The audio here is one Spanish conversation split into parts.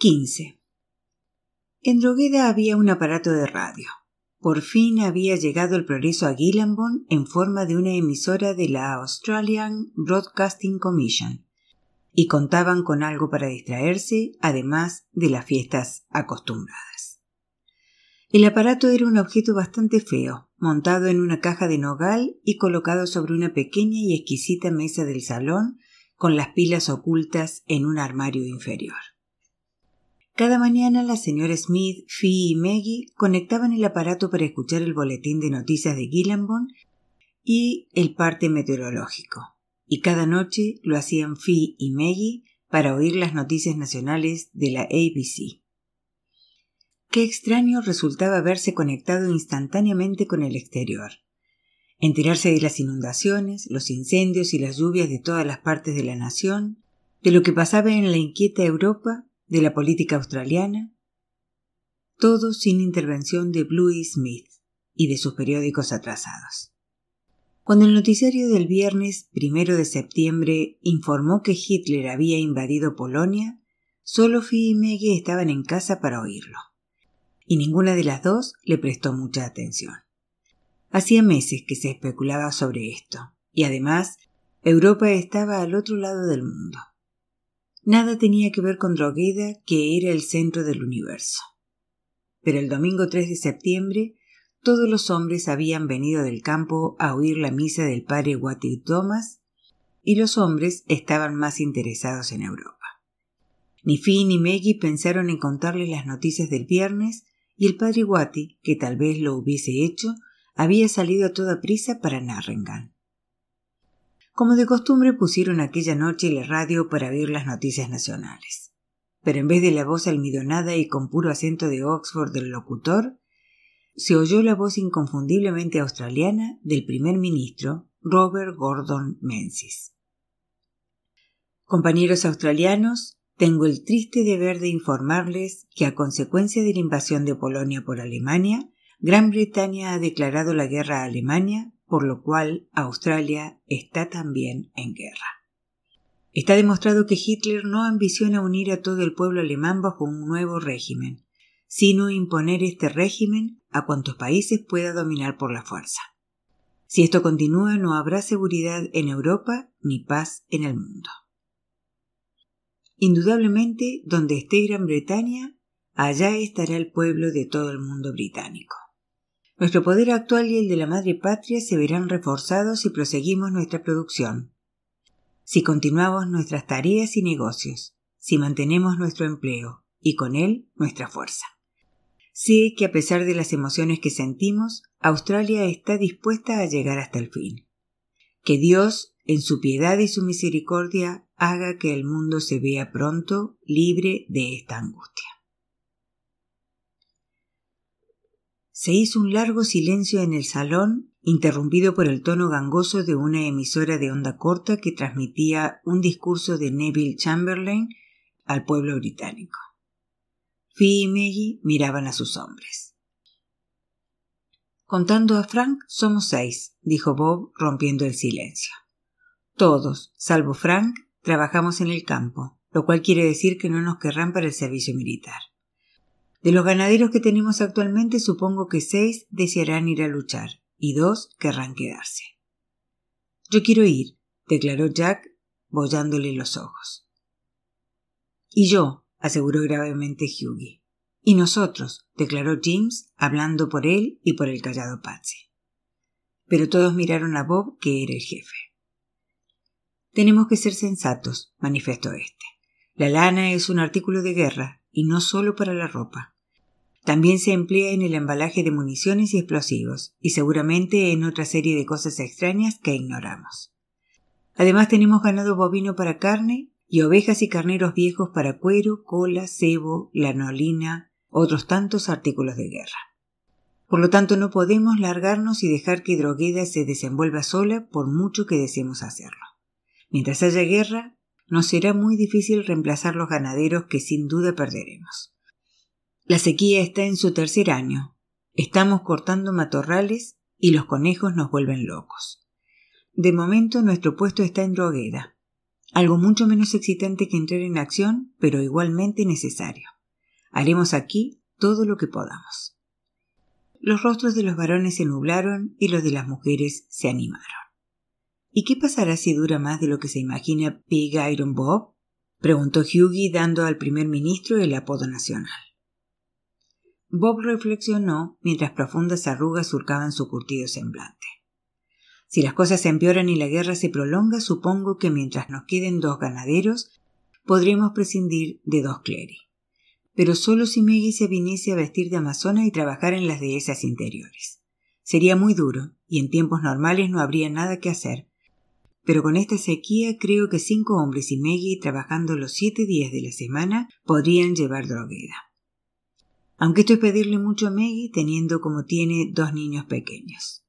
15. En Drogueda había un aparato de radio. Por fin había llegado el progreso a Gillenbone en forma de una emisora de la Australian Broadcasting Commission, y contaban con algo para distraerse, además de las fiestas acostumbradas. El aparato era un objeto bastante feo, montado en una caja de nogal y colocado sobre una pequeña y exquisita mesa del salón, con las pilas ocultas en un armario inferior. Cada mañana la señora Smith, Fee y Maggie conectaban el aparato para escuchar el boletín de noticias de Gillenbone y el parte meteorológico. Y cada noche lo hacían Fee y Maggie para oír las noticias nacionales de la ABC. Qué extraño resultaba verse conectado instantáneamente con el exterior. Enterarse de las inundaciones, los incendios y las lluvias de todas las partes de la nación, de lo que pasaba en la inquieta Europa de la política australiana, todo sin intervención de Bluey Smith y de sus periódicos atrasados. Cuando el noticiario del viernes primero de septiembre informó que Hitler había invadido Polonia, solo Fee y Maggie estaban en casa para oírlo, y ninguna de las dos le prestó mucha atención. Hacía meses que se especulaba sobre esto, y además Europa estaba al otro lado del mundo. Nada tenía que ver con Drogheda, que era el centro del universo. Pero el domingo 3 de septiembre, todos los hombres habían venido del campo a oír la misa del padre Watty Thomas, y los hombres estaban más interesados en Europa. Ni Finn ni Maggie pensaron en contarle las noticias del viernes, y el padre Watty, que tal vez lo hubiese hecho, había salido a toda prisa para Narrengan. Como de costumbre pusieron aquella noche la radio para oír las noticias nacionales. Pero en vez de la voz almidonada y con puro acento de Oxford del locutor, se oyó la voz inconfundiblemente australiana del primer ministro Robert Gordon Menzies. Compañeros australianos, tengo el triste deber de informarles que a consecuencia de la invasión de Polonia por Alemania, Gran Bretaña ha declarado la guerra a Alemania por lo cual Australia está también en guerra. Está demostrado que Hitler no ambiciona unir a todo el pueblo alemán bajo un nuevo régimen, sino imponer este régimen a cuantos países pueda dominar por la fuerza. Si esto continúa, no habrá seguridad en Europa ni paz en el mundo. Indudablemente, donde esté Gran Bretaña, allá estará el pueblo de todo el mundo británico. Nuestro poder actual y el de la madre patria se verán reforzados si proseguimos nuestra producción, si continuamos nuestras tareas y negocios, si mantenemos nuestro empleo y con él nuestra fuerza. Sé que a pesar de las emociones que sentimos, Australia está dispuesta a llegar hasta el fin. Que Dios, en su piedad y su misericordia, haga que el mundo se vea pronto libre de esta angustia. Se hizo un largo silencio en el salón, interrumpido por el tono gangoso de una emisora de onda corta que transmitía un discurso de Neville Chamberlain al pueblo británico. Fee y Maggie miraban a sus hombres. Contando a Frank, somos seis, dijo Bob, rompiendo el silencio. Todos, salvo Frank, trabajamos en el campo, lo cual quiere decir que no nos querrán para el servicio militar. De los ganaderos que tenemos actualmente, supongo que seis desearán ir a luchar y dos querrán quedarse. Yo quiero ir, declaró Jack, bollándole los ojos. Y yo, aseguró gravemente Hughie. Y nosotros, declaró James, hablando por él y por el callado Patsy. Pero todos miraron a Bob, que era el jefe. Tenemos que ser sensatos, manifestó este. La lana es un artículo de guerra y no solo para la ropa. También se emplea en el embalaje de municiones y explosivos, y seguramente en otra serie de cosas extrañas que ignoramos. Además tenemos ganado bovino para carne y ovejas y carneros viejos para cuero, cola, cebo, lanolina, otros tantos artículos de guerra. Por lo tanto, no podemos largarnos y dejar que Drogueda se desenvuelva sola por mucho que deseemos hacerlo. Mientras haya guerra, nos será muy difícil reemplazar los ganaderos que sin duda perderemos. La sequía está en su tercer año. Estamos cortando matorrales y los conejos nos vuelven locos. De momento nuestro puesto está en Drogueda. Algo mucho menos excitante que entrar en acción, pero igualmente necesario. Haremos aquí todo lo que podamos. Los rostros de los varones se nublaron y los de las mujeres se animaron. ¿Y qué pasará si dura más de lo que se imagina Big Iron Bob? preguntó Hughie dando al primer ministro el apodo nacional. Bob reflexionó mientras profundas arrugas surcaban su curtido semblante. Si las cosas se empeoran y la guerra se prolonga, supongo que mientras nos queden dos ganaderos, podremos prescindir de dos cleri. Pero solo si Meggy se viniese a vestir de amazona y trabajar en las dehesas interiores. Sería muy duro, y en tiempos normales no habría nada que hacer. Pero con esta sequía creo que cinco hombres y Meggy trabajando los siete días de la semana podrían llevar drogueda aunque esto es pedirle mucho a Maggie teniendo como tiene dos niños pequeños.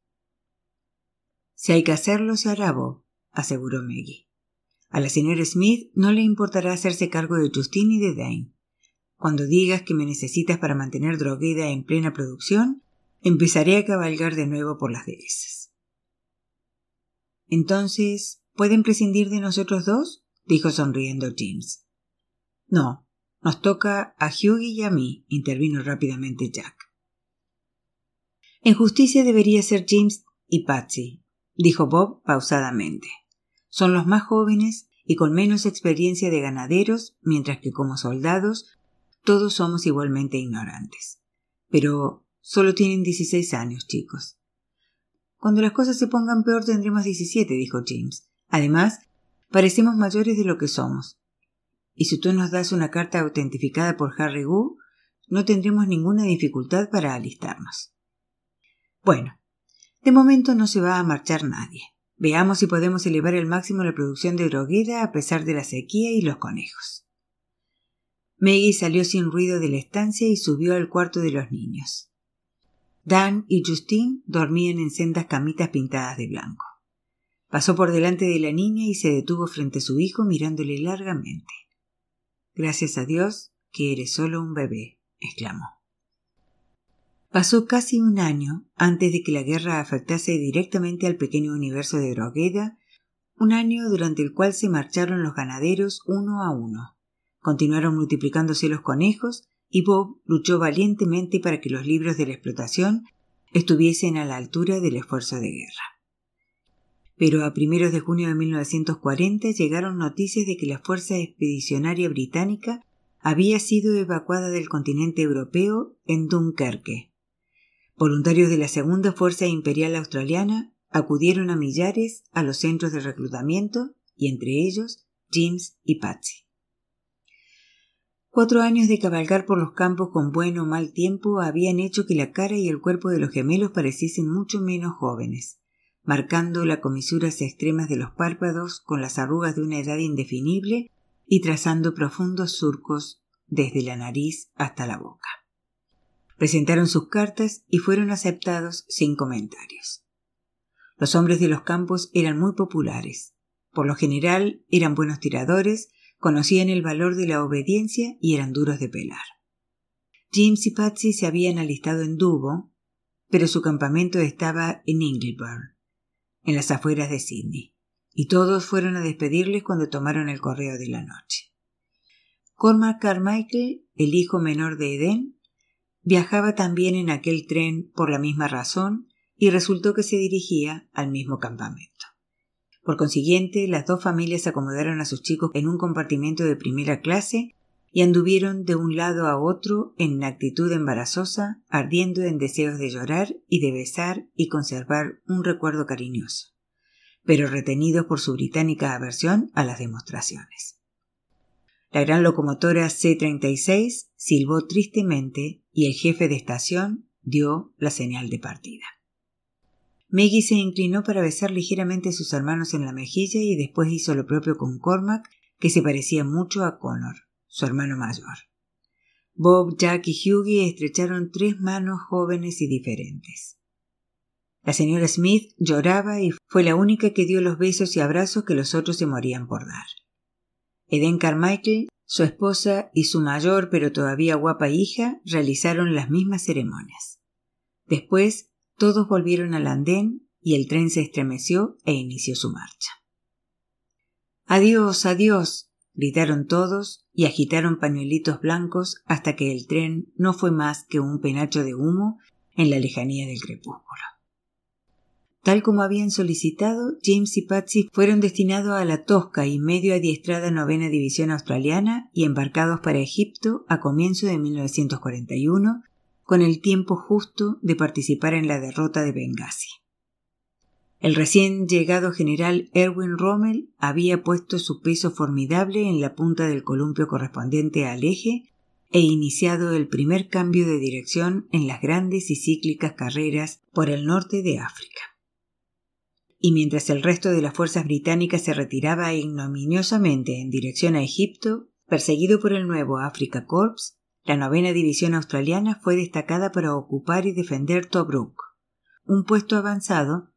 Si hay que hacerlo, se hará Bob, aseguró Maggie. A la señora Smith no le importará hacerse cargo de Justin y de Dane. Cuando digas que me necesitas para mantener Drogueda en plena producción, empezaré a cabalgar de nuevo por las dehesas. Entonces, ¿pueden prescindir de nosotros dos? dijo sonriendo James. No, nos toca a Hughie y a mí, intervino rápidamente Jack. En justicia debería ser James y Patsy, dijo Bob pausadamente. Son los más jóvenes y con menos experiencia de ganaderos, mientras que como soldados todos somos igualmente ignorantes. Pero solo tienen dieciséis años, chicos. Cuando las cosas se pongan peor tendremos diecisiete, dijo James. Además, parecemos mayores de lo que somos y si tú nos das una carta autentificada por Harry Wu, no tendremos ninguna dificultad para alistarnos. Bueno, de momento no se va a marchar nadie. Veamos si podemos elevar al máximo la producción de droguera a pesar de la sequía y los conejos. Maggie salió sin ruido de la estancia y subió al cuarto de los niños. Dan y Justine dormían en sendas camitas pintadas de blanco. Pasó por delante de la niña y se detuvo frente a su hijo mirándole largamente. Gracias a Dios que eres solo un bebé, exclamó. Pasó casi un año antes de que la guerra afectase directamente al pequeño universo de Drogueda, un año durante el cual se marcharon los ganaderos uno a uno. Continuaron multiplicándose los conejos y Bob luchó valientemente para que los libros de la explotación estuviesen a la altura del esfuerzo de guerra pero a primeros de junio de 1940 llegaron noticias de que la Fuerza Expedicionaria Británica había sido evacuada del continente europeo en Dunkerque. Voluntarios de la Segunda Fuerza Imperial Australiana acudieron a millares a los centros de reclutamiento y entre ellos James y Patsy. Cuatro años de cabalgar por los campos con buen o mal tiempo habían hecho que la cara y el cuerpo de los gemelos pareciesen mucho menos jóvenes marcando las comisuras extremas de los párpados con las arrugas de una edad indefinible y trazando profundos surcos desde la nariz hasta la boca. Presentaron sus cartas y fueron aceptados sin comentarios. Los hombres de los campos eran muy populares. Por lo general eran buenos tiradores, conocían el valor de la obediencia y eran duros de pelar. James y Patsy se habían alistado en Dubo, pero su campamento estaba en Ingleburn en las afueras de Sydney, y todos fueron a despedirles cuando tomaron el correo de la noche. Cormac Carmichael, el hijo menor de Eden, viajaba también en aquel tren por la misma razón y resultó que se dirigía al mismo campamento. Por consiguiente, las dos familias acomodaron a sus chicos en un compartimento de primera clase y anduvieron de un lado a otro en actitud embarazosa, ardiendo en deseos de llorar y de besar y conservar un recuerdo cariñoso, pero retenidos por su británica aversión a las demostraciones. La gran locomotora C-36 silbó tristemente y el jefe de estación dio la señal de partida. Maggie se inclinó para besar ligeramente a sus hermanos en la mejilla y después hizo lo propio con Cormac, que se parecía mucho a Connor su hermano mayor. Bob, Jack y Hughie estrecharon tres manos jóvenes y diferentes. La señora Smith lloraba y fue la única que dio los besos y abrazos que los otros se morían por dar. Eden Carmichael, su esposa y su mayor pero todavía guapa hija realizaron las mismas ceremonias. Después todos volvieron al andén y el tren se estremeció e inició su marcha. Adiós, adiós. Gritaron todos y agitaron pañuelitos blancos hasta que el tren no fue más que un penacho de humo en la lejanía del crepúsculo. Tal como habían solicitado, James y Patsy fueron destinados a la tosca y medio adiestrada novena división australiana y embarcados para Egipto a comienzo de 1941, con el tiempo justo de participar en la derrota de Benghazi. El recién llegado general Erwin Rommel había puesto su peso formidable en la punta del columpio correspondiente al eje e iniciado el primer cambio de dirección en las grandes y cíclicas carreras por el norte de África. Y mientras el resto de las fuerzas británicas se retiraba ignominiosamente en dirección a Egipto, perseguido por el nuevo Africa Corps, la novena división australiana fue destacada para ocupar y defender Tobruk, un puesto avanzado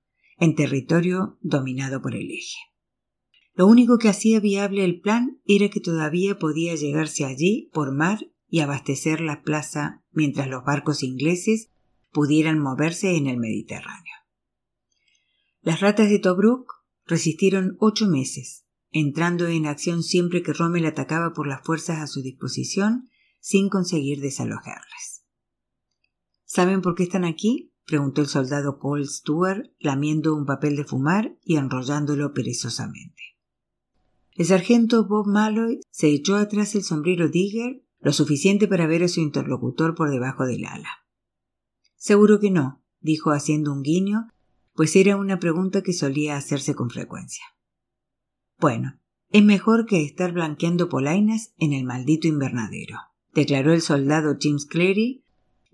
en territorio dominado por el eje. Lo único que hacía viable el plan era que todavía podía llegarse allí por mar y abastecer la plaza mientras los barcos ingleses pudieran moverse en el Mediterráneo. Las ratas de Tobruk resistieron ocho meses, entrando en acción siempre que Rommel atacaba por las fuerzas a su disposición, sin conseguir desalojarlas. ¿Saben por qué están aquí? Preguntó el soldado Paul Stewart, lamiendo un papel de fumar y enrollándolo perezosamente. El sargento Bob Malloy se echó atrás el sombrero Digger lo suficiente para ver a su interlocutor por debajo del ala. Seguro que no, dijo haciendo un guiño pues era una pregunta que solía hacerse con frecuencia. Bueno, es mejor que estar blanqueando polainas en el maldito invernadero, declaró el soldado James Clary,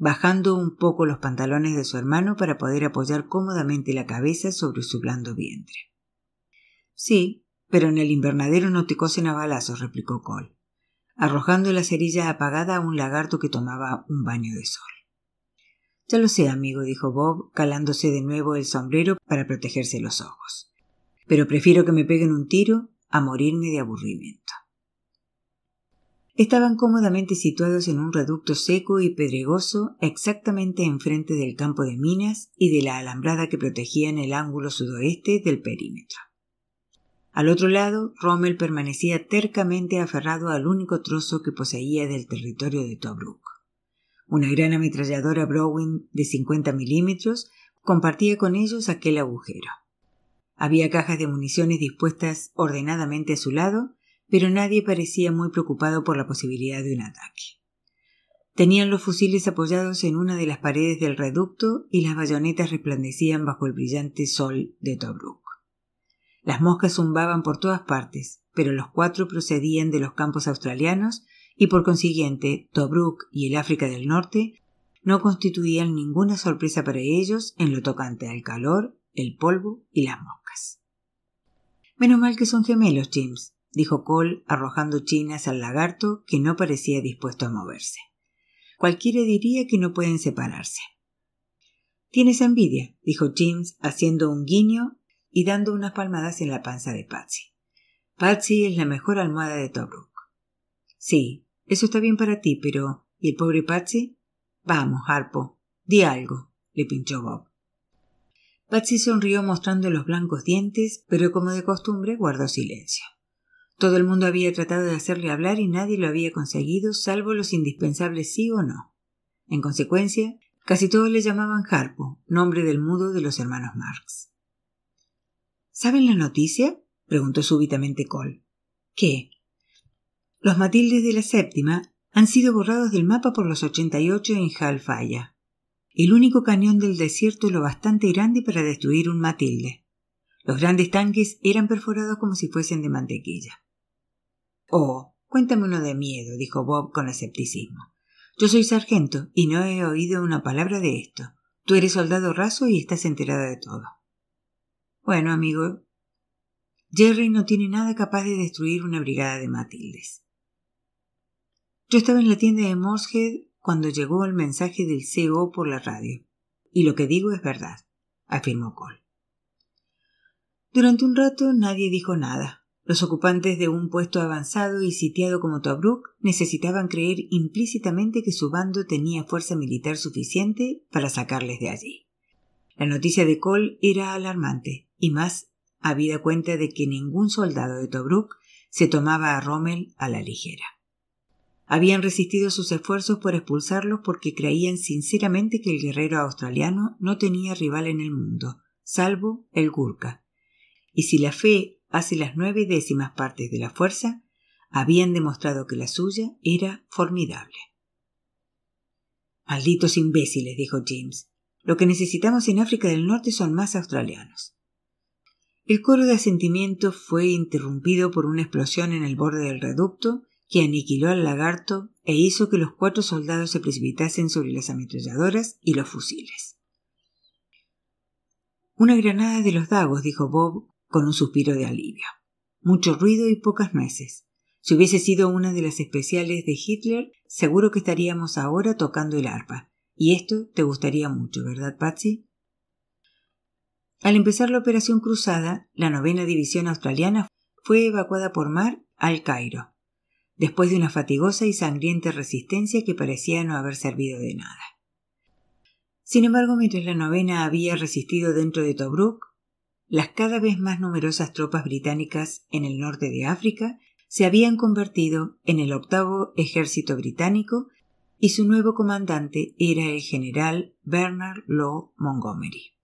bajando un poco los pantalones de su hermano para poder apoyar cómodamente la cabeza sobre su blando vientre. Sí, pero en el invernadero no te cosen a balazos, replicó Cole, arrojando la cerilla apagada a un lagarto que tomaba un baño de sol. Ya lo sé, amigo, dijo Bob, calándose de nuevo el sombrero para protegerse los ojos. Pero prefiero que me peguen un tiro a morirme de aburrimiento. Estaban cómodamente situados en un reducto seco y pedregoso exactamente enfrente del campo de minas y de la alambrada que protegía en el ángulo sudoeste del perímetro. Al otro lado, Rommel permanecía tercamente aferrado al único trozo que poseía del territorio de Tobruk. Una gran ametralladora Browning de 50 milímetros compartía con ellos aquel agujero. Había cajas de municiones dispuestas ordenadamente a su lado, pero nadie parecía muy preocupado por la posibilidad de un ataque. Tenían los fusiles apoyados en una de las paredes del reducto y las bayonetas resplandecían bajo el brillante sol de Tobruk. Las moscas zumbaban por todas partes, pero los cuatro procedían de los campos australianos y por consiguiente Tobruk y el África del Norte no constituían ninguna sorpresa para ellos en lo tocante al calor, el polvo y las moscas. Menos mal que son gemelos, James, dijo Cole arrojando chinas al lagarto que no parecía dispuesto a moverse. Cualquiera diría que no pueden separarse. Tienes envidia, dijo James haciendo un guiño y dando unas palmadas en la panza de Patsy. Patsy es la mejor almohada de Tobruk. Sí, eso está bien para ti, pero ¿y el pobre Patsy? Vamos, Harpo, di algo, le pinchó Bob. Patsy sonrió mostrando los blancos dientes, pero como de costumbre guardó silencio. Todo el mundo había tratado de hacerle hablar y nadie lo había conseguido, salvo los indispensables sí o no. En consecuencia, casi todos le llamaban Harpo, nombre del mudo de los hermanos Marx. ¿Saben la noticia? preguntó súbitamente Cole. ¿Qué? Los Matildes de la séptima han sido borrados del mapa por los 88 en Jalfaya. El único cañón del desierto lo bastante grande para destruir un Matilde. Los grandes tanques eran perforados como si fuesen de mantequilla. Oh, cuéntame uno de miedo, dijo Bob con escepticismo. Yo soy sargento y no he oído una palabra de esto. Tú eres soldado raso y estás enterada de todo. Bueno, amigo, Jerry no tiene nada capaz de destruir una brigada de Matildes. Yo estaba en la tienda de Morshead cuando llegó el mensaje del CO por la radio. Y lo que digo es verdad, afirmó Cole. Durante un rato nadie dijo nada. Los ocupantes de un puesto avanzado y sitiado como Tobruk necesitaban creer implícitamente que su bando tenía fuerza militar suficiente para sacarles de allí. La noticia de Cole era alarmante, y más habida cuenta de que ningún soldado de Tobruk se tomaba a Rommel a la ligera. Habían resistido sus esfuerzos por expulsarlos porque creían sinceramente que el guerrero australiano no tenía rival en el mundo, salvo el Gurkha. Y si la fe hace las nueve décimas partes de la fuerza, habían demostrado que la suya era formidable. Malditos imbéciles, dijo James. Lo que necesitamos en África del Norte son más australianos. El coro de asentimiento fue interrumpido por una explosión en el borde del reducto que aniquiló al lagarto e hizo que los cuatro soldados se precipitasen sobre las ametralladoras y los fusiles. Una granada de los dagos, dijo Bob con un suspiro de alivio. Mucho ruido y pocas nueces. Si hubiese sido una de las especiales de Hitler, seguro que estaríamos ahora tocando el arpa. Y esto te gustaría mucho, ¿verdad, Patsy? Al empezar la operación cruzada, la novena división australiana fue evacuada por mar al Cairo, después de una fatigosa y sangrienta resistencia que parecía no haber servido de nada. Sin embargo, mientras la novena había resistido dentro de Tobruk, las cada vez más numerosas tropas británicas en el norte de África se habían convertido en el octavo ejército británico y su nuevo comandante era el general Bernard Law Montgomery.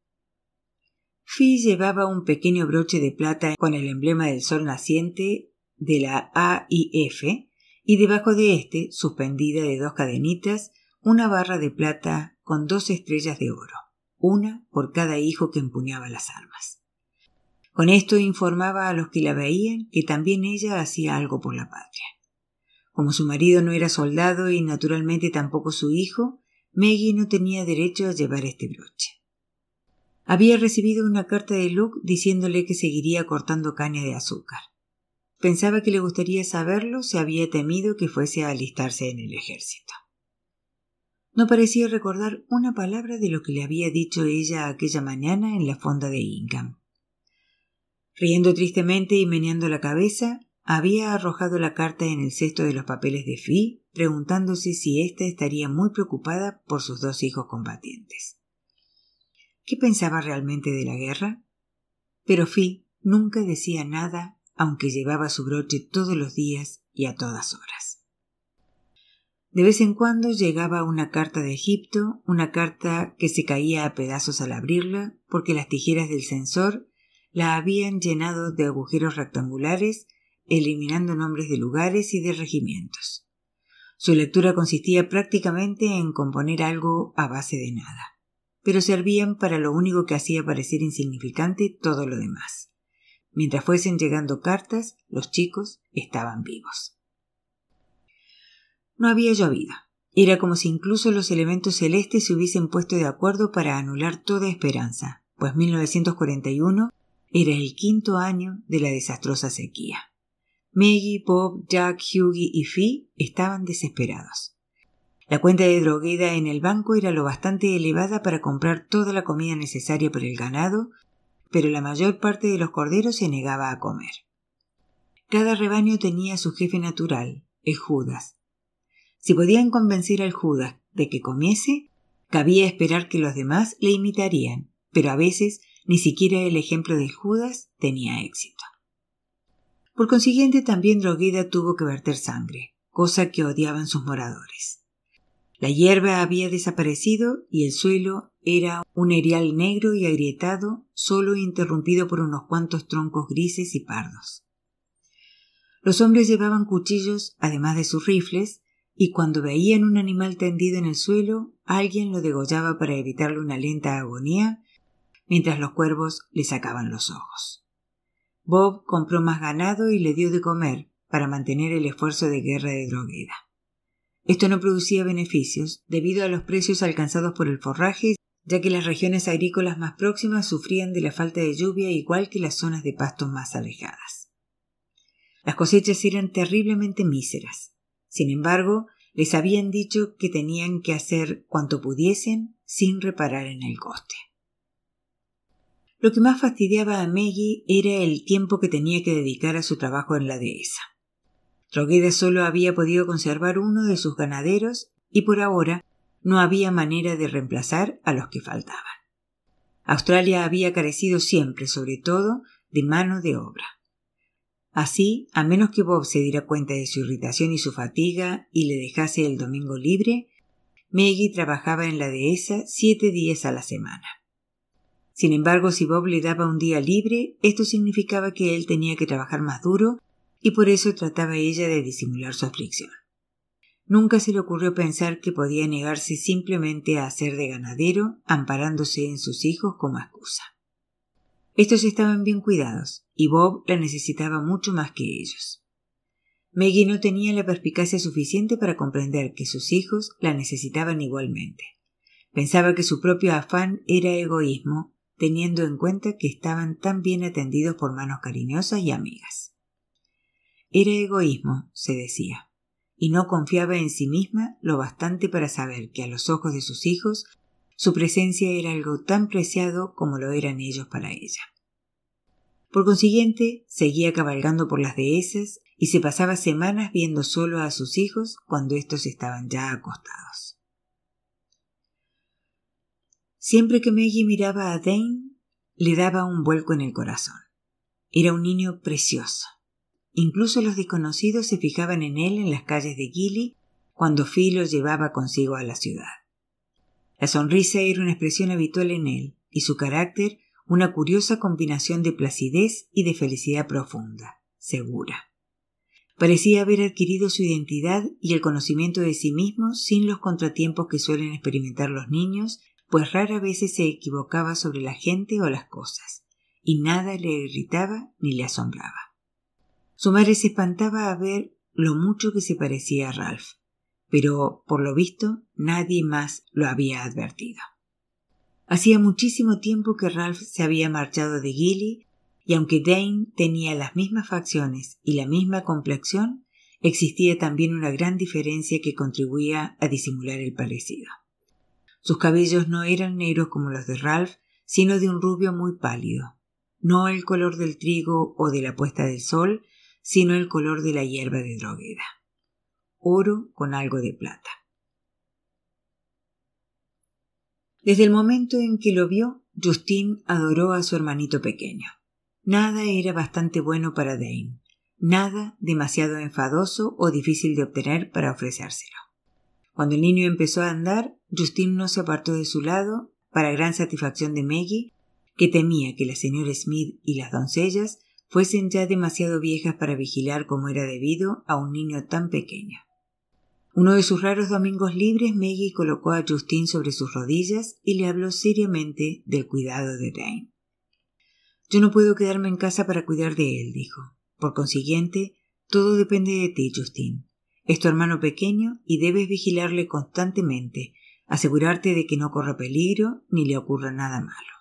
Fee llevaba un pequeño broche de plata con el emblema del sol naciente de la AIF y debajo de éste, suspendida de dos cadenitas, una barra de plata con dos estrellas de oro, una por cada hijo que empuñaba las armas. Con esto informaba a los que la veían que también ella hacía algo por la patria. Como su marido no era soldado y naturalmente tampoco su hijo, Maggie no tenía derecho a llevar este broche. Había recibido una carta de Luke diciéndole que seguiría cortando caña de azúcar. Pensaba que le gustaría saberlo si había temido que fuese a alistarse en el ejército. No parecía recordar una palabra de lo que le había dicho ella aquella mañana en la fonda de Ingham. Riendo tristemente y meneando la cabeza, había arrojado la carta en el cesto de los papeles de Fi, preguntándose si ésta estaría muy preocupada por sus dos hijos combatientes. ¿Qué pensaba realmente de la guerra? Pero Fi nunca decía nada, aunque llevaba su broche todos los días y a todas horas. De vez en cuando llegaba una carta de Egipto, una carta que se caía a pedazos al abrirla, porque las tijeras del censor la habían llenado de agujeros rectangulares, eliminando nombres de lugares y de regimientos. Su lectura consistía prácticamente en componer algo a base de nada pero servían para lo único que hacía parecer insignificante todo lo demás. Mientras fuesen llegando cartas, los chicos estaban vivos. No había llovido. Era como si incluso los elementos celestes se hubiesen puesto de acuerdo para anular toda esperanza, pues 1941 era el quinto año de la desastrosa sequía. Maggie, Bob, Jack, Hughie y Fee estaban desesperados. La cuenta de drogueda en el banco era lo bastante elevada para comprar toda la comida necesaria para el ganado, pero la mayor parte de los corderos se negaba a comer. Cada rebaño tenía su jefe natural, el Judas. Si podían convencer al Judas de que comiese, cabía esperar que los demás le imitarían, pero a veces ni siquiera el ejemplo del Judas tenía éxito. Por consiguiente, también Drogueda tuvo que verter sangre, cosa que odiaban sus moradores. La hierba había desaparecido y el suelo era un erial negro y agrietado, solo interrumpido por unos cuantos troncos grises y pardos. Los hombres llevaban cuchillos, además de sus rifles, y cuando veían un animal tendido en el suelo, alguien lo degollaba para evitarle una lenta agonía, mientras los cuervos le sacaban los ojos. Bob compró más ganado y le dio de comer para mantener el esfuerzo de guerra de Drogueda. Esto no producía beneficios debido a los precios alcanzados por el forraje, ya que las regiones agrícolas más próximas sufrían de la falta de lluvia igual que las zonas de pastos más alejadas. Las cosechas eran terriblemente míseras. Sin embargo, les habían dicho que tenían que hacer cuanto pudiesen sin reparar en el coste. Lo que más fastidiaba a Maggie era el tiempo que tenía que dedicar a su trabajo en la dehesa. Drogueda solo había podido conservar uno de sus ganaderos y por ahora no había manera de reemplazar a los que faltaban. Australia había carecido siempre, sobre todo, de mano de obra. Así, a menos que Bob se diera cuenta de su irritación y su fatiga y le dejase el domingo libre, Maggie trabajaba en la dehesa siete días a la semana. Sin embargo, si Bob le daba un día libre, esto significaba que él tenía que trabajar más duro y por eso trataba ella de disimular su aflicción. Nunca se le ocurrió pensar que podía negarse simplemente a hacer de ganadero, amparándose en sus hijos como excusa. Estos estaban bien cuidados, y Bob la necesitaba mucho más que ellos. Maggie no tenía la perspicacia suficiente para comprender que sus hijos la necesitaban igualmente. Pensaba que su propio afán era egoísmo, teniendo en cuenta que estaban tan bien atendidos por manos cariñosas y amigas. Era egoísmo, se decía, y no confiaba en sí misma lo bastante para saber que a los ojos de sus hijos su presencia era algo tan preciado como lo eran ellos para ella. Por consiguiente, seguía cabalgando por las dehesas y se pasaba semanas viendo solo a sus hijos cuando éstos estaban ya acostados. Siempre que Maggie miraba a Dane, le daba un vuelco en el corazón. Era un niño precioso. Incluso los desconocidos se fijaban en él en las calles de Gilly cuando Phil lo llevaba consigo a la ciudad. La sonrisa era una expresión habitual en él, y su carácter una curiosa combinación de placidez y de felicidad profunda, segura. Parecía haber adquirido su identidad y el conocimiento de sí mismo sin los contratiempos que suelen experimentar los niños, pues rara vez se equivocaba sobre la gente o las cosas, y nada le irritaba ni le asombraba. Su madre se espantaba a ver lo mucho que se parecía a Ralph, pero por lo visto nadie más lo había advertido. Hacía muchísimo tiempo que Ralph se había marchado de Gilly, y aunque Dane tenía las mismas facciones y la misma complexión, existía también una gran diferencia que contribuía a disimular el parecido. Sus cabellos no eran negros como los de Ralph, sino de un rubio muy pálido, no el color del trigo o de la puesta del sol, sino el color de la hierba de drogueda oro con algo de plata. Desde el momento en que lo vio, Justin adoró a su hermanito pequeño. Nada era bastante bueno para Dane, nada demasiado enfadoso o difícil de obtener para ofrecérselo. Cuando el niño empezó a andar, Justin no se apartó de su lado, para gran satisfacción de Maggie, que temía que la señora Smith y las doncellas fuesen ya demasiado viejas para vigilar como era debido a un niño tan pequeño. Uno de sus raros domingos libres, Maggie colocó a Justin sobre sus rodillas y le habló seriamente del cuidado de Dane. Yo no puedo quedarme en casa para cuidar de él, dijo. Por consiguiente, todo depende de ti, Justin. Es tu hermano pequeño y debes vigilarle constantemente, asegurarte de que no corra peligro ni le ocurra nada malo.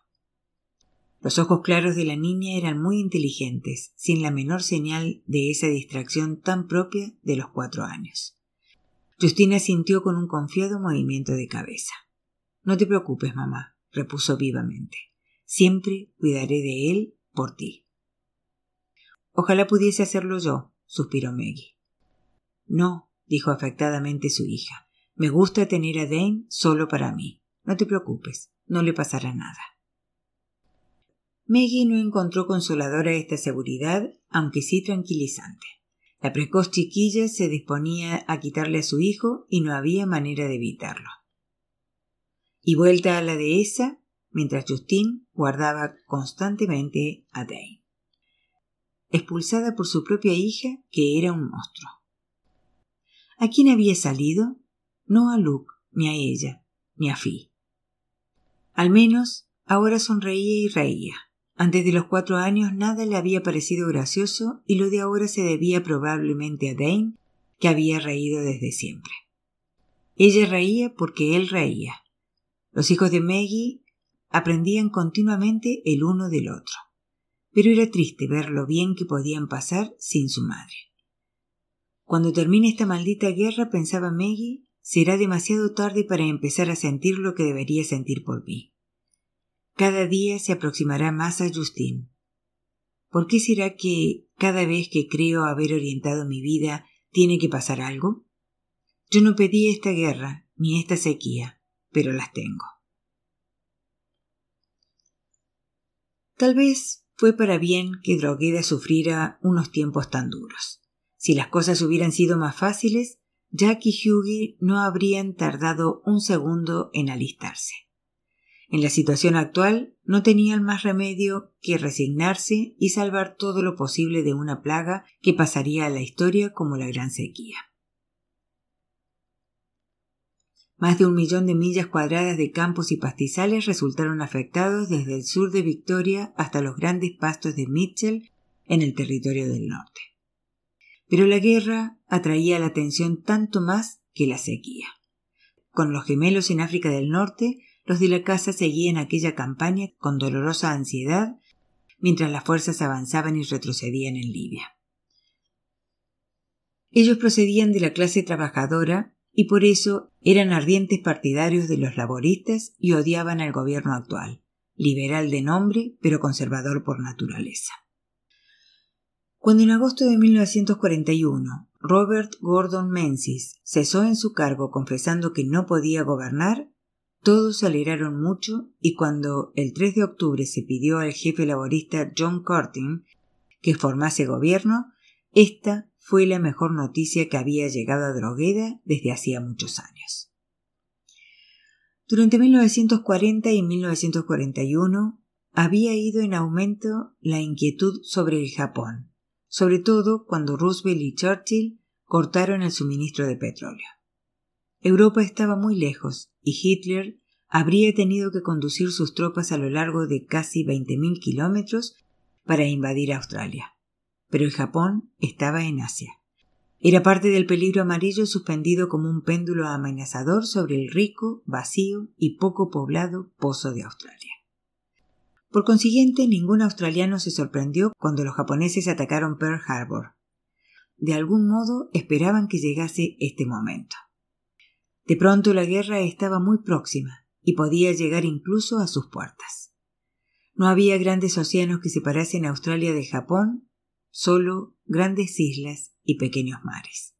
Los ojos claros de la niña eran muy inteligentes, sin la menor señal de esa distracción tan propia de los cuatro años. Justina sintió con un confiado movimiento de cabeza. No te preocupes, mamá, repuso vivamente. Siempre cuidaré de él por ti. Ojalá pudiese hacerlo yo, suspiró Maggie. No, dijo afectadamente su hija. Me gusta tener a Dane solo para mí. No te preocupes, no le pasará nada. Maggie no encontró consoladora esta seguridad, aunque sí tranquilizante. La precoz chiquilla se disponía a quitarle a su hijo y no había manera de evitarlo. Y vuelta a la dehesa, mientras Justin guardaba constantemente a Dane. Expulsada por su propia hija, que era un monstruo. ¿A quién había salido? No a Luke, ni a ella, ni a Fi. Al menos ahora sonreía y reía. Antes de los cuatro años nada le había parecido gracioso y lo de ahora se debía probablemente a Dane, que había reído desde siempre. Ella reía porque él reía. Los hijos de Maggie aprendían continuamente el uno del otro, pero era triste ver lo bien que podían pasar sin su madre. Cuando termine esta maldita guerra, pensaba Maggie, será demasiado tarde para empezar a sentir lo que debería sentir por mí. Cada día se aproximará más a Justin. ¿Por qué será que cada vez que creo haber orientado mi vida tiene que pasar algo? Yo no pedí esta guerra ni esta sequía, pero las tengo. Tal vez fue para bien que Drogueda sufriera unos tiempos tan duros. Si las cosas hubieran sido más fáciles, Jack y Hughie no habrían tardado un segundo en alistarse. En la situación actual no tenían más remedio que resignarse y salvar todo lo posible de una plaga que pasaría a la historia como la gran sequía. Más de un millón de millas cuadradas de campos y pastizales resultaron afectados desde el sur de Victoria hasta los grandes pastos de Mitchell en el territorio del norte. Pero la guerra atraía la atención tanto más que la sequía. Con los gemelos en África del Norte, los de la casa seguían aquella campaña con dolorosa ansiedad mientras las fuerzas avanzaban y retrocedían en Libia. Ellos procedían de la clase trabajadora y por eso eran ardientes partidarios de los laboristas y odiaban al gobierno actual, liberal de nombre pero conservador por naturaleza. Cuando en agosto de 1941 Robert Gordon Menzies cesó en su cargo confesando que no podía gobernar, todos se alegraron mucho y cuando el 3 de octubre se pidió al jefe laborista John Curtin que formase gobierno, esta fue la mejor noticia que había llegado a Drogueda desde hacía muchos años. Durante 1940 y 1941 había ido en aumento la inquietud sobre el Japón sobre todo cuando Roosevelt y Churchill cortaron el suministro de petróleo. Europa estaba muy lejos y Hitler habría tenido que conducir sus tropas a lo largo de casi 20.000 kilómetros para invadir Australia. Pero el Japón estaba en Asia. Era parte del peligro amarillo suspendido como un péndulo amenazador sobre el rico, vacío y poco poblado pozo de Australia. Por consiguiente, ningún australiano se sorprendió cuando los japoneses atacaron Pearl Harbor. De algún modo esperaban que llegase este momento. De pronto la guerra estaba muy próxima y podía llegar incluso a sus puertas. No había grandes océanos que separasen Australia de Japón, solo grandes islas y pequeños mares.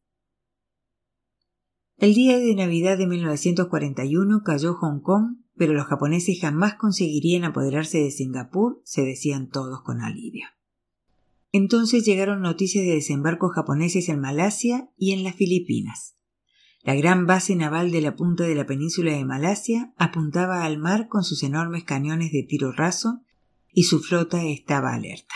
El día de Navidad de 1941 cayó Hong Kong pero los japoneses jamás conseguirían apoderarse de Singapur, se decían todos con alivio. Entonces llegaron noticias de desembarcos japoneses en Malasia y en las Filipinas. La gran base naval de la punta de la península de Malasia apuntaba al mar con sus enormes cañones de tiro raso y su flota estaba alerta.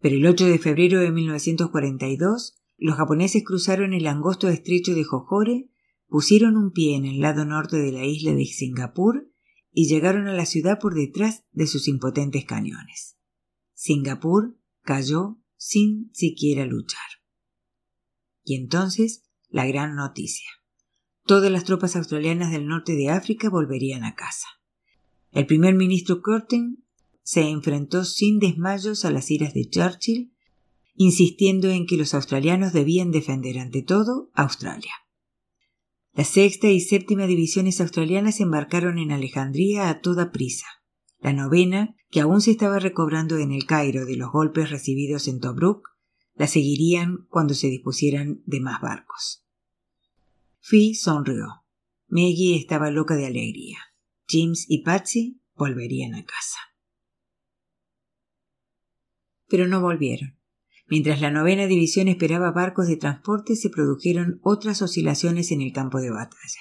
Pero el 8 de febrero de 1942, los japoneses cruzaron el angosto estrecho de Johore pusieron un pie en el lado norte de la isla de Singapur y llegaron a la ciudad por detrás de sus impotentes cañones. Singapur cayó sin siquiera luchar. Y entonces la gran noticia. Todas las tropas australianas del norte de África volverían a casa. El primer ministro Curtin se enfrentó sin desmayos a las iras de Churchill, insistiendo en que los australianos debían defender ante todo Australia. La sexta y séptima divisiones australianas embarcaron en Alejandría a toda prisa. La novena, que aún se estaba recobrando en el Cairo de los golpes recibidos en Tobruk, la seguirían cuando se dispusieran de más barcos. Fi sonrió. Maggie estaba loca de alegría. James y Patsy volverían a casa. Pero no volvieron. Mientras la novena división esperaba barcos de transporte, se produjeron otras oscilaciones en el campo de batalla.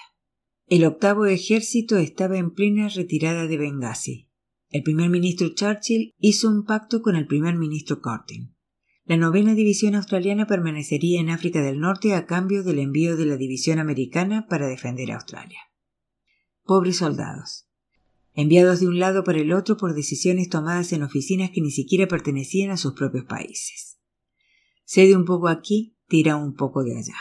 El octavo ejército estaba en plena retirada de Benghazi. El primer ministro Churchill hizo un pacto con el primer ministro Curtin. La novena división australiana permanecería en África del Norte a cambio del envío de la división americana para defender a Australia. Pobres soldados. Enviados de un lado para el otro por decisiones tomadas en oficinas que ni siquiera pertenecían a sus propios países. Cede un poco aquí, tira un poco de allá.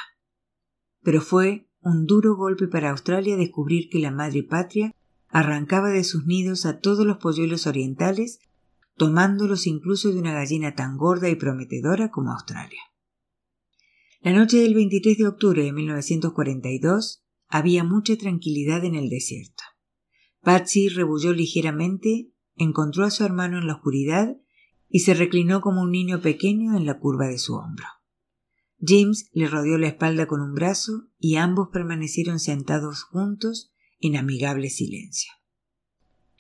Pero fue un duro golpe para Australia descubrir que la madre patria arrancaba de sus nidos a todos los polluelos orientales, tomándolos incluso de una gallina tan gorda y prometedora como Australia. La noche del 23 de octubre de 1942 había mucha tranquilidad en el desierto. Patsy rebulló ligeramente, encontró a su hermano en la oscuridad y se reclinó como un niño pequeño en la curva de su hombro. James le rodeó la espalda con un brazo y ambos permanecieron sentados juntos en amigable silencio.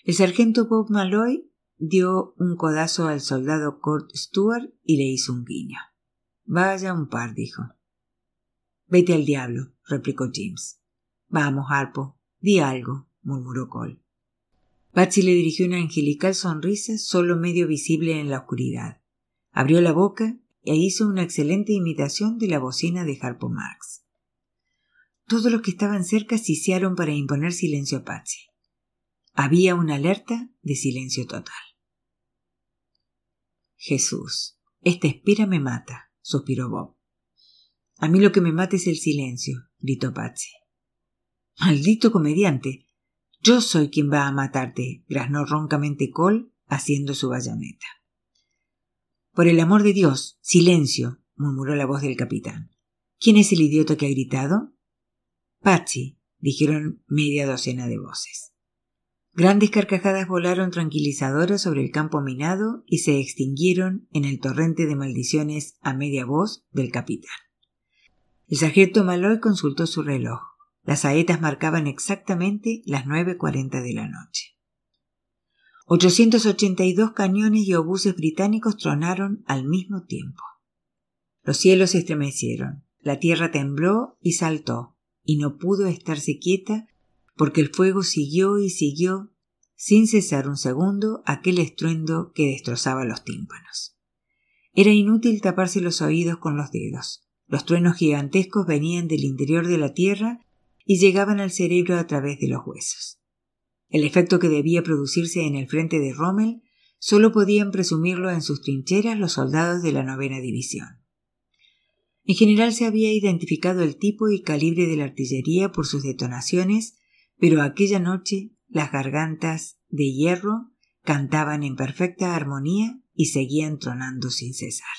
El sargento Bob Malloy dio un codazo al soldado Kurt Stewart y le hizo un guiño. Vaya un par, dijo. Vete al diablo, replicó James. Vamos, Harpo, di algo, murmuró Cole. Patsy le dirigió una angelical sonrisa solo medio visible en la oscuridad. Abrió la boca e hizo una excelente imitación de la bocina de Harpo Marx. Todos los que estaban cerca sisearon para imponer silencio a Patsy. Había una alerta de silencio total. Jesús, esta espera me mata, suspiró Bob. A mí lo que me mata es el silencio, gritó Patsy. Maldito comediante. Yo soy quien va a matarte, graznó roncamente Cole, haciendo su bayoneta. Por el amor de Dios, silencio, murmuró la voz del capitán. ¿Quién es el idiota que ha gritado? Patsy, dijeron media docena de voces. Grandes carcajadas volaron tranquilizadoras sobre el campo minado y se extinguieron en el torrente de maldiciones a media voz del capitán. El sargento Malloy consultó su reloj. Las saetas marcaban exactamente las nueve cuarenta de la noche. 882 cañones y obuses británicos tronaron al mismo tiempo. Los cielos se estremecieron, la tierra tembló y saltó, y no pudo estarse quieta porque el fuego siguió y siguió sin cesar un segundo aquel estruendo que destrozaba los tímpanos. Era inútil taparse los oídos con los dedos. Los truenos gigantescos venían del interior de la tierra y llegaban al cerebro a través de los huesos. El efecto que debía producirse en el frente de Rommel solo podían presumirlo en sus trincheras los soldados de la novena división. En general se había identificado el tipo y calibre de la artillería por sus detonaciones, pero aquella noche las gargantas de hierro cantaban en perfecta armonía y seguían tronando sin cesar.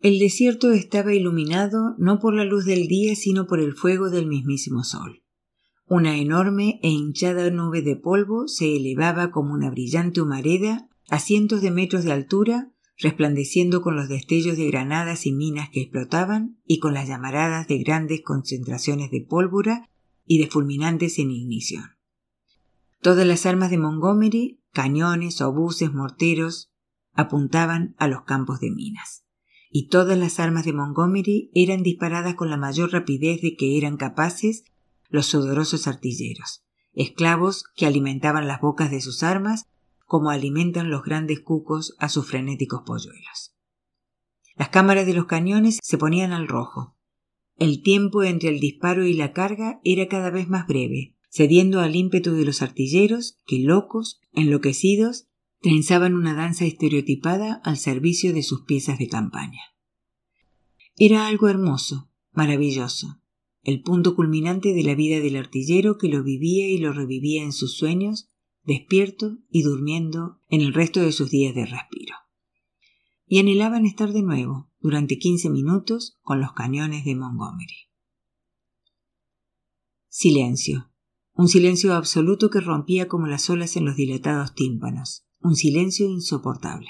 El desierto estaba iluminado no por la luz del día, sino por el fuego del mismísimo sol. Una enorme e hinchada nube de polvo se elevaba como una brillante humareda a cientos de metros de altura resplandeciendo con los destellos de granadas y minas que explotaban y con las llamaradas de grandes concentraciones de pólvora y de fulminantes en ignición. Todas las armas de Montgomery, cañones, obuses, morteros, apuntaban a los campos de minas. Y todas las armas de Montgomery eran disparadas con la mayor rapidez de que eran capaces los sudorosos artilleros, esclavos que alimentaban las bocas de sus armas como alimentan los grandes cucos a sus frenéticos polluelos. Las cámaras de los cañones se ponían al rojo. El tiempo entre el disparo y la carga era cada vez más breve, cediendo al ímpetu de los artilleros que, locos, enloquecidos, trenzaban una danza estereotipada al servicio de sus piezas de campaña. Era algo hermoso, maravilloso, el punto culminante de la vida del artillero que lo vivía y lo revivía en sus sueños despierto y durmiendo en el resto de sus días de respiro. Y anhelaban estar de nuevo, durante quince minutos, con los cañones de Montgomery. Silencio. Un silencio absoluto que rompía como las olas en los dilatados tímpanos. Un silencio insoportable.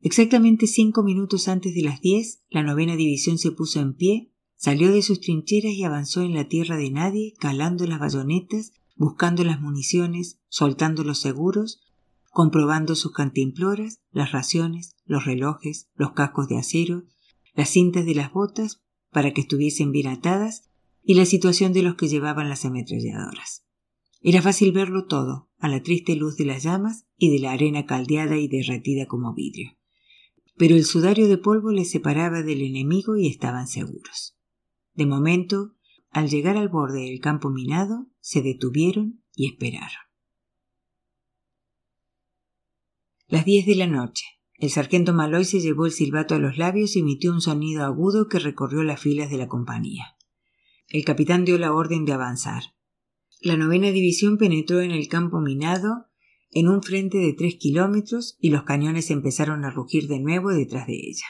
Exactamente cinco minutos antes de las diez, la novena división se puso en pie, salió de sus trincheras y avanzó en la tierra de nadie, calando las bayonetas buscando las municiones, soltando los seguros, comprobando sus cantimploras, las raciones, los relojes, los cascos de acero, las cintas de las botas para que estuviesen bien atadas y la situación de los que llevaban las ametralladoras. Era fácil verlo todo, a la triste luz de las llamas y de la arena caldeada y derretida como vidrio. Pero el sudario de polvo les separaba del enemigo y estaban seguros. De momento, al llegar al borde del campo minado, se detuvieron y esperaron. Las diez de la noche. El sargento Maloy se llevó el silbato a los labios y emitió un sonido agudo que recorrió las filas de la compañía. El capitán dio la orden de avanzar. La novena división penetró en el campo minado en un frente de tres kilómetros y los cañones empezaron a rugir de nuevo detrás de ella.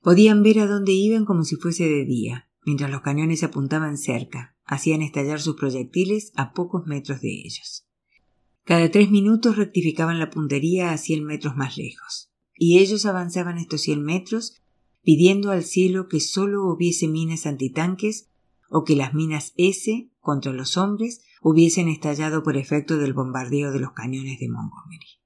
Podían ver a dónde iban como si fuese de día, mientras los cañones apuntaban cerca, hacían estallar sus proyectiles a pocos metros de ellos. Cada tres minutos rectificaban la puntería a cien metros más lejos, y ellos avanzaban estos cien metros pidiendo al cielo que sólo hubiese minas antitanques o que las minas S contra los hombres hubiesen estallado por efecto del bombardeo de los cañones de Montgomery.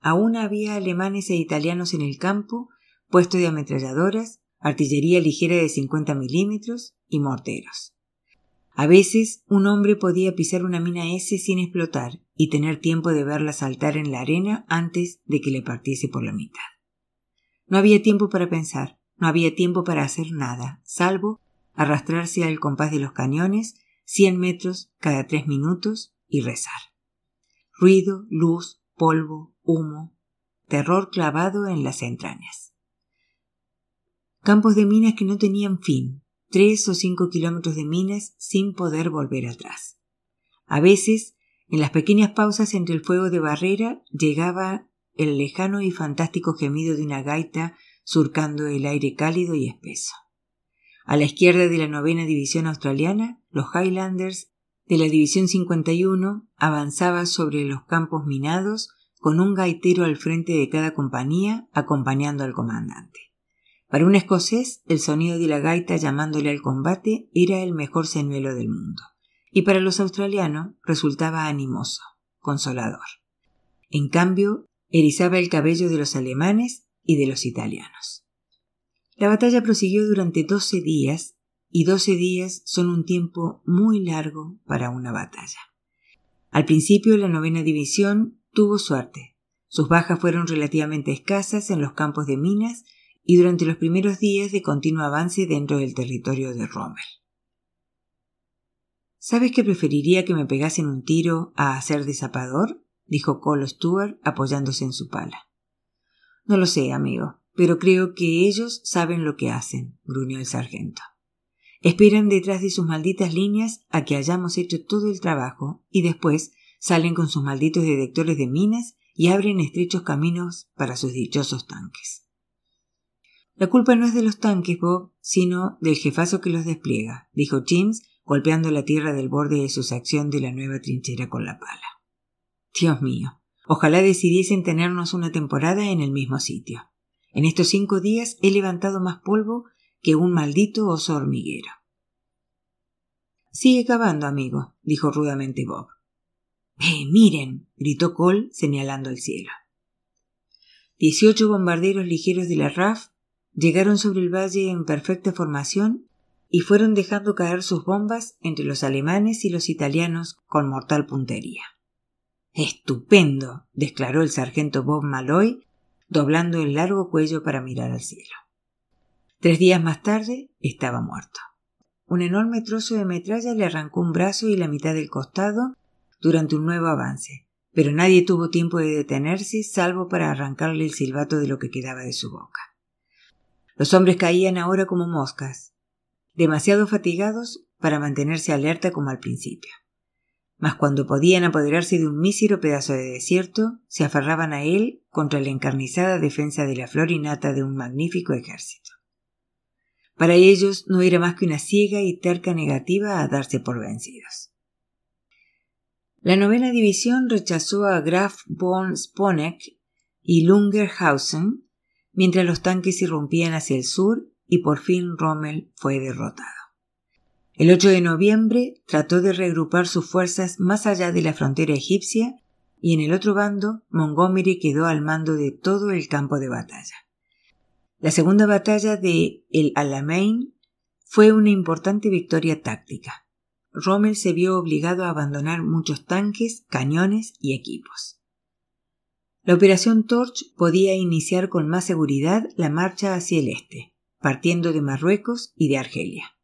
Aún había alemanes e italianos en el campo, puestos de ametralladoras, artillería ligera de 50 milímetros y morteros. A veces un hombre podía pisar una mina S sin explotar y tener tiempo de verla saltar en la arena antes de que le partiese por la mitad. No había tiempo para pensar, no había tiempo para hacer nada, salvo arrastrarse al compás de los cañones, cien metros cada tres minutos y rezar. Ruido, luz, polvo, humo, terror clavado en las entrañas. Campos de minas que no tenían fin, tres o cinco kilómetros de minas sin poder volver atrás. A veces, en las pequeñas pausas entre el fuego de barrera, llegaba el lejano y fantástico gemido de una gaita surcando el aire cálido y espeso. A la izquierda de la novena división australiana, los Highlanders de la División 51 avanzaban sobre los campos minados con un gaitero al frente de cada compañía acompañando al comandante. Para un escocés, el sonido de la gaita llamándole al combate era el mejor señuelo del mundo, y para los australianos resultaba animoso, consolador. En cambio, erizaba el cabello de los alemanes y de los italianos. La batalla prosiguió durante doce días, y doce días son un tiempo muy largo para una batalla. Al principio la novena división tuvo suerte. Sus bajas fueron relativamente escasas en los campos de minas y durante los primeros días de continuo avance dentro del territorio de Rommel. ¿Sabes que preferiría que me pegasen un tiro a hacer de zapador? dijo Cole Stewart apoyándose en su pala. No lo sé, amigo, pero creo que ellos saben lo que hacen, gruñó el sargento. Esperan detrás de sus malditas líneas a que hayamos hecho todo el trabajo y después salen con sus malditos detectores de minas y abren estrechos caminos para sus dichosos tanques. La culpa no es de los tanques, Bob, sino del jefazo que los despliega, dijo James, golpeando la tierra del borde de su sección de la nueva trinchera con la pala. Dios mío, ojalá decidiesen tenernos una temporada en el mismo sitio. En estos cinco días he levantado más polvo que un maldito oso hormiguero. Sigue cavando, amigo, dijo rudamente Bob. ¡Eh, miren! gritó Cole señalando el cielo. Dieciocho bombarderos ligeros de la RAF Llegaron sobre el valle en perfecta formación y fueron dejando caer sus bombas entre los alemanes y los italianos con mortal puntería. Estupendo, declaró el sargento Bob Malloy, doblando el largo cuello para mirar al cielo. Tres días más tarde estaba muerto. Un enorme trozo de metralla le arrancó un brazo y la mitad del costado durante un nuevo avance, pero nadie tuvo tiempo de detenerse salvo para arrancarle el silbato de lo que quedaba de su boca. Los hombres caían ahora como moscas, demasiado fatigados para mantenerse alerta como al principio. Mas cuando podían apoderarse de un mísero pedazo de desierto, se aferraban a él contra la encarnizada defensa de la flor innata de un magnífico ejército. Para ellos no era más que una ciega y terca negativa a darse por vencidos. La novena división rechazó a Graf von Sponeck y Lungerhausen mientras los tanques irrumpían hacia el sur y por fin Rommel fue derrotado. El 8 de noviembre trató de reagrupar sus fuerzas más allá de la frontera egipcia y en el otro bando Montgomery quedó al mando de todo el campo de batalla. La segunda batalla de El Alamein fue una importante victoria táctica. Rommel se vio obligado a abandonar muchos tanques, cañones y equipos. La operación Torch podía iniciar con más seguridad la marcha hacia el este, partiendo de Marruecos y de Argelia.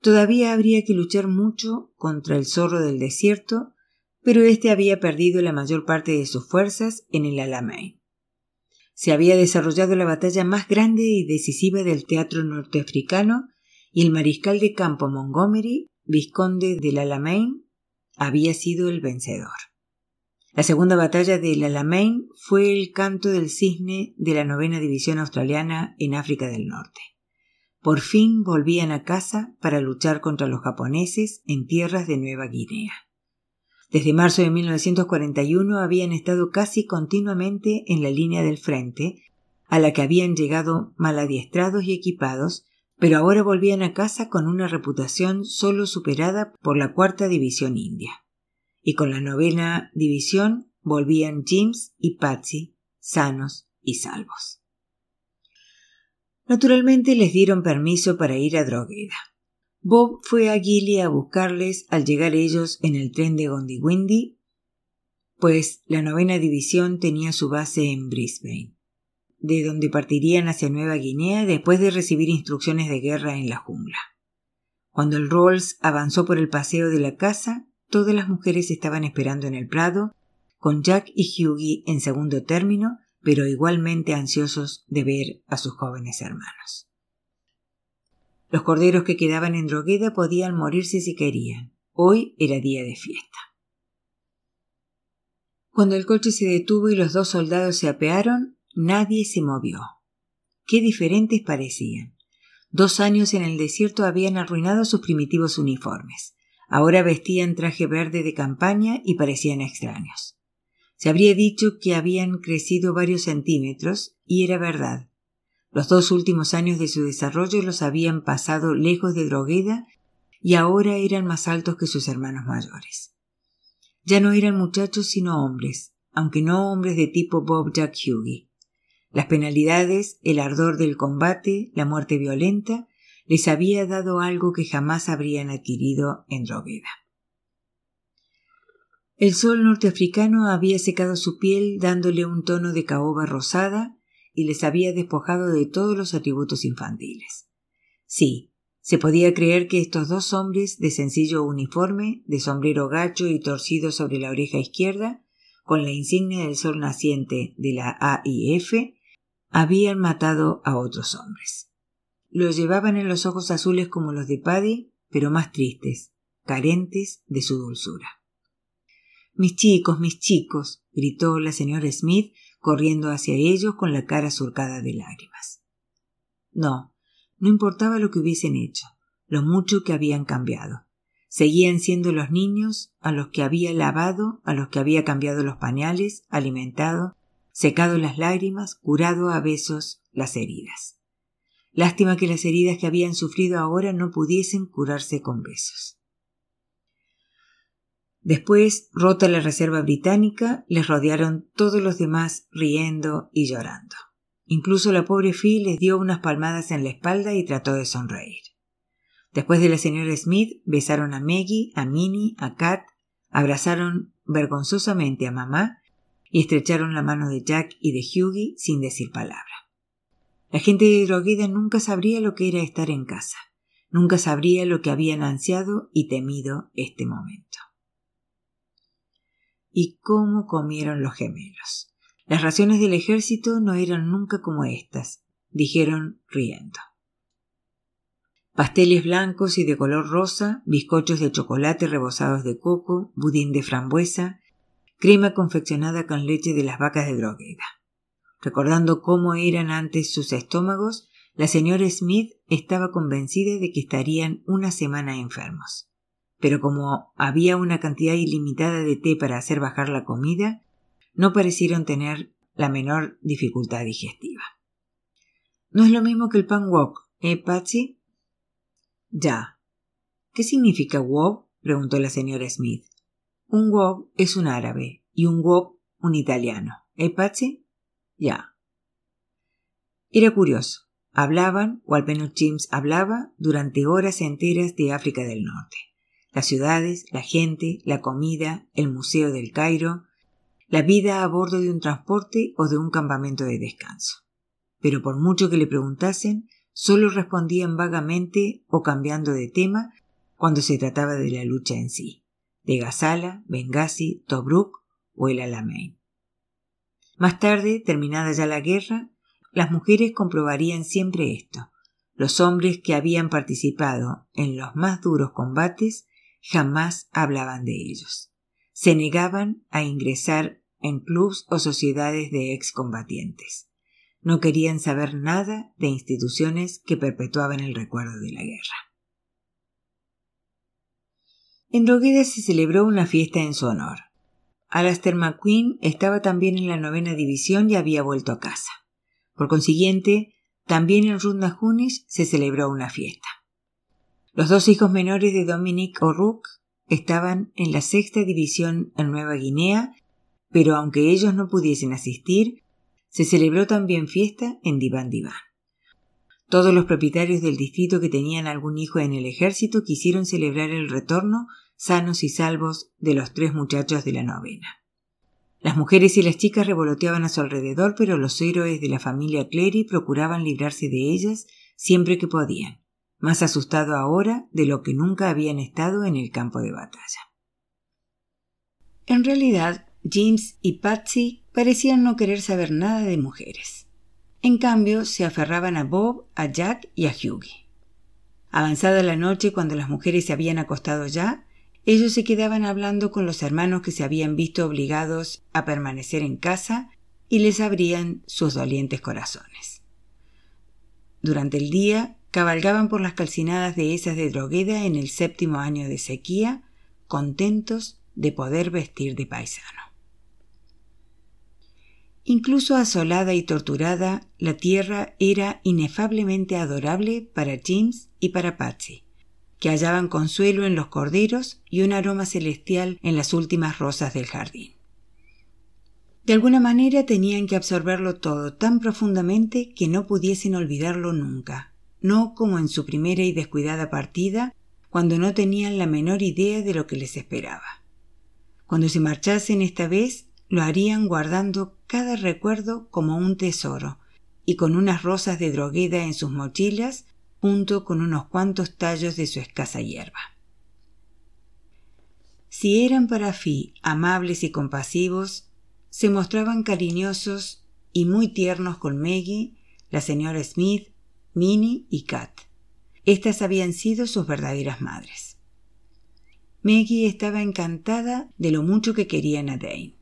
Todavía habría que luchar mucho contra el zorro del desierto, pero éste había perdido la mayor parte de sus fuerzas en el Alamein. Se había desarrollado la batalla más grande y decisiva del teatro norteafricano y el mariscal de campo Montgomery, vizconde del Alamein, había sido el vencedor. La segunda batalla del Alamein fue el canto del cisne de la novena división australiana en África del Norte. Por fin volvían a casa para luchar contra los japoneses en tierras de Nueva Guinea. Desde marzo de 1941 habían estado casi continuamente en la línea del frente, a la que habían llegado mal adiestrados y equipados pero ahora volvían a casa con una reputación solo superada por la cuarta división india. Y con la novena división volvían James y Patsy sanos y salvos. Naturalmente les dieron permiso para ir a Drogheda. Bob fue a Gilly a buscarles al llegar ellos en el tren de Gondiwindi, pues la novena división tenía su base en Brisbane de donde partirían hacia Nueva Guinea después de recibir instrucciones de guerra en la jungla. Cuando el Rolls avanzó por el paseo de la casa, todas las mujeres estaban esperando en el prado, con Jack y Hughie en segundo término, pero igualmente ansiosos de ver a sus jóvenes hermanos. Los corderos que quedaban en Drogueda podían morirse si querían. Hoy era día de fiesta. Cuando el coche se detuvo y los dos soldados se apearon, Nadie se movió. Qué diferentes parecían. Dos años en el desierto habían arruinado sus primitivos uniformes. Ahora vestían traje verde de campaña y parecían extraños. Se habría dicho que habían crecido varios centímetros, y era verdad. Los dos últimos años de su desarrollo los habían pasado lejos de Drogueda y ahora eran más altos que sus hermanos mayores. Ya no eran muchachos sino hombres, aunque no hombres de tipo Bob Jack Hughie. Las penalidades, el ardor del combate, la muerte violenta, les había dado algo que jamás habrían adquirido en Drogueda. El sol norteafricano había secado su piel dándole un tono de caoba rosada y les había despojado de todos los atributos infantiles. Sí, se podía creer que estos dos hombres de sencillo uniforme, de sombrero gacho y torcido sobre la oreja izquierda, con la insignia del sol naciente de la AIF, habían matado a otros hombres. Los llevaban en los ojos azules como los de Paddy, pero más tristes, carentes de su dulzura. Mis chicos, mis chicos, gritó la señora Smith, corriendo hacia ellos con la cara surcada de lágrimas. No, no importaba lo que hubiesen hecho, lo mucho que habían cambiado. Seguían siendo los niños a los que había lavado, a los que había cambiado los pañales, alimentado, secado las lágrimas, curado a besos las heridas. Lástima que las heridas que habían sufrido ahora no pudiesen curarse con besos. Después, rota la reserva británica, les rodearon todos los demás riendo y llorando. Incluso la pobre Phil les dio unas palmadas en la espalda y trató de sonreír. Después de la señora Smith, besaron a Maggie, a Minnie, a Kat, abrazaron vergonzosamente a mamá y estrecharon la mano de Jack y de Hughie sin decir palabra. La gente de Drogueda nunca sabría lo que era estar en casa, nunca sabría lo que habían ansiado y temido este momento. Y cómo comieron los gemelos. Las raciones del ejército no eran nunca como estas, dijeron riendo. Pasteles blancos y de color rosa, bizcochos de chocolate rebozados de coco, budín de frambuesa, crema confeccionada con leche de las vacas de Drogueda. Recordando cómo eran antes sus estómagos, la señora Smith estaba convencida de que estarían una semana enfermos. Pero como había una cantidad ilimitada de té para hacer bajar la comida, no parecieron tener la menor dificultad digestiva. No es lo mismo que el pan wok, ¿eh, Patsy? Ya. ¿Qué significa wok? preguntó la señora Smith. Un wob es un árabe y un wob un italiano. ¿Eh, Patsy? Ya. Era curioso. Hablaban, o al menos James hablaba, durante horas enteras de África del Norte. Las ciudades, la gente, la comida, el Museo del Cairo, la vida a bordo de un transporte o de un campamento de descanso. Pero por mucho que le preguntasen, solo respondían vagamente o cambiando de tema cuando se trataba de la lucha en sí de Gazala, Benghazi, Tobruk o el Alamein. Más tarde, terminada ya la guerra, las mujeres comprobarían siempre esto. Los hombres que habían participado en los más duros combates jamás hablaban de ellos. Se negaban a ingresar en clubs o sociedades de excombatientes. No querían saber nada de instituciones que perpetuaban el recuerdo de la guerra. En Drogueda se celebró una fiesta en su honor. Alastair McQueen estaba también en la novena división y había vuelto a casa. Por consiguiente, también en Rundahunish se celebró una fiesta. Los dos hijos menores de Dominic O'Rourke estaban en la sexta división en Nueva Guinea, pero aunque ellos no pudiesen asistir, se celebró también fiesta en Divan Divan. Todos los propietarios del distrito que tenían algún hijo en el ejército quisieron celebrar el retorno sanos y salvos de los tres muchachos de la novena. Las mujeres y las chicas revoloteaban a su alrededor, pero los héroes de la familia Clery procuraban librarse de ellas siempre que podían, más asustados ahora de lo que nunca habían estado en el campo de batalla. En realidad, James y Patsy parecían no querer saber nada de mujeres. En cambio, se aferraban a Bob, a Jack y a Hughie. Avanzada la noche, cuando las mujeres se habían acostado ya, ellos se quedaban hablando con los hermanos que se habían visto obligados a permanecer en casa y les abrían sus dolientes corazones. Durante el día cabalgaban por las calcinadas dehesas de Drogueda en el séptimo año de sequía, contentos de poder vestir de paisano. Incluso asolada y torturada, la tierra era inefablemente adorable para James y para Patsy, que hallaban consuelo en los corderos y un aroma celestial en las últimas rosas del jardín. De alguna manera tenían que absorberlo todo tan profundamente que no pudiesen olvidarlo nunca, no como en su primera y descuidada partida, cuando no tenían la menor idea de lo que les esperaba. Cuando se marchasen esta vez, lo harían guardando cada recuerdo como un tesoro y con unas rosas de drogueda en sus mochilas junto con unos cuantos tallos de su escasa hierba. Si eran para Fi amables y compasivos, se mostraban cariñosos y muy tiernos con Maggie, la señora Smith, Minnie y Kat. Estas habían sido sus verdaderas madres. Maggie estaba encantada de lo mucho que querían a Dane.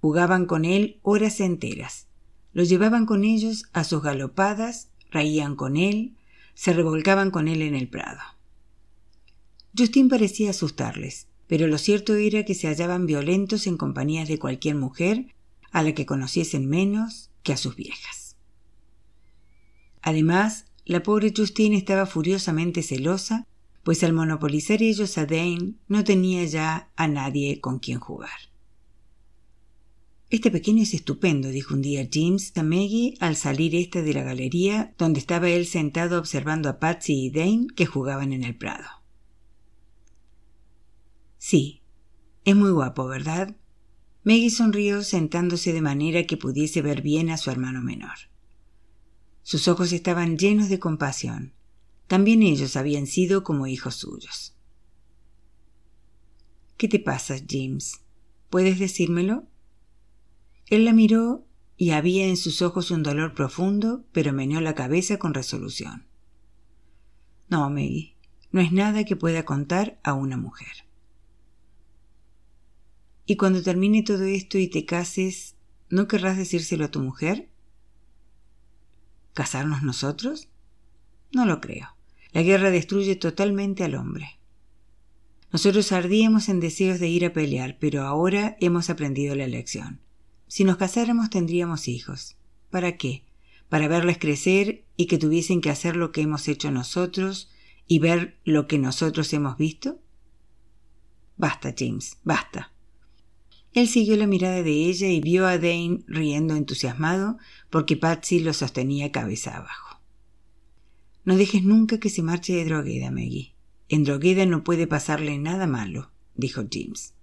Jugaban con él horas enteras. Lo llevaban con ellos a sus galopadas, reían con él, se revolcaban con él en el prado. Justin parecía asustarles, pero lo cierto era que se hallaban violentos en compañías de cualquier mujer a la que conociesen menos que a sus viejas. Además, la pobre Justine estaba furiosamente celosa, pues al monopolizar ellos a Dane no tenía ya a nadie con quien jugar. Este pequeño es estupendo, dijo un día James a Maggie al salir ésta de la galería donde estaba él sentado observando a Patsy y Dane que jugaban en el prado. Sí, es muy guapo, ¿verdad? Maggie sonrió sentándose de manera que pudiese ver bien a su hermano menor. Sus ojos estaban llenos de compasión. También ellos habían sido como hijos suyos. ¿Qué te pasa, James? ¿Puedes decírmelo? Él la miró y había en sus ojos un dolor profundo, pero meneó la cabeza con resolución. No, Maggie, no es nada que pueda contar a una mujer. ¿Y cuando termine todo esto y te cases, no querrás decírselo a tu mujer? ¿Casarnos nosotros? No lo creo. La guerra destruye totalmente al hombre. Nosotros ardíamos en deseos de ir a pelear, pero ahora hemos aprendido la lección. Si nos casáramos tendríamos hijos. ¿Para qué? ¿Para verles crecer y que tuviesen que hacer lo que hemos hecho nosotros y ver lo que nosotros hemos visto? Basta, James, basta. Él siguió la mirada de ella y vio a Dane riendo entusiasmado porque Patsy lo sostenía cabeza abajo. No dejes nunca que se marche de Drogueda, Maggie. En Drogueda no puede pasarle nada malo, dijo James.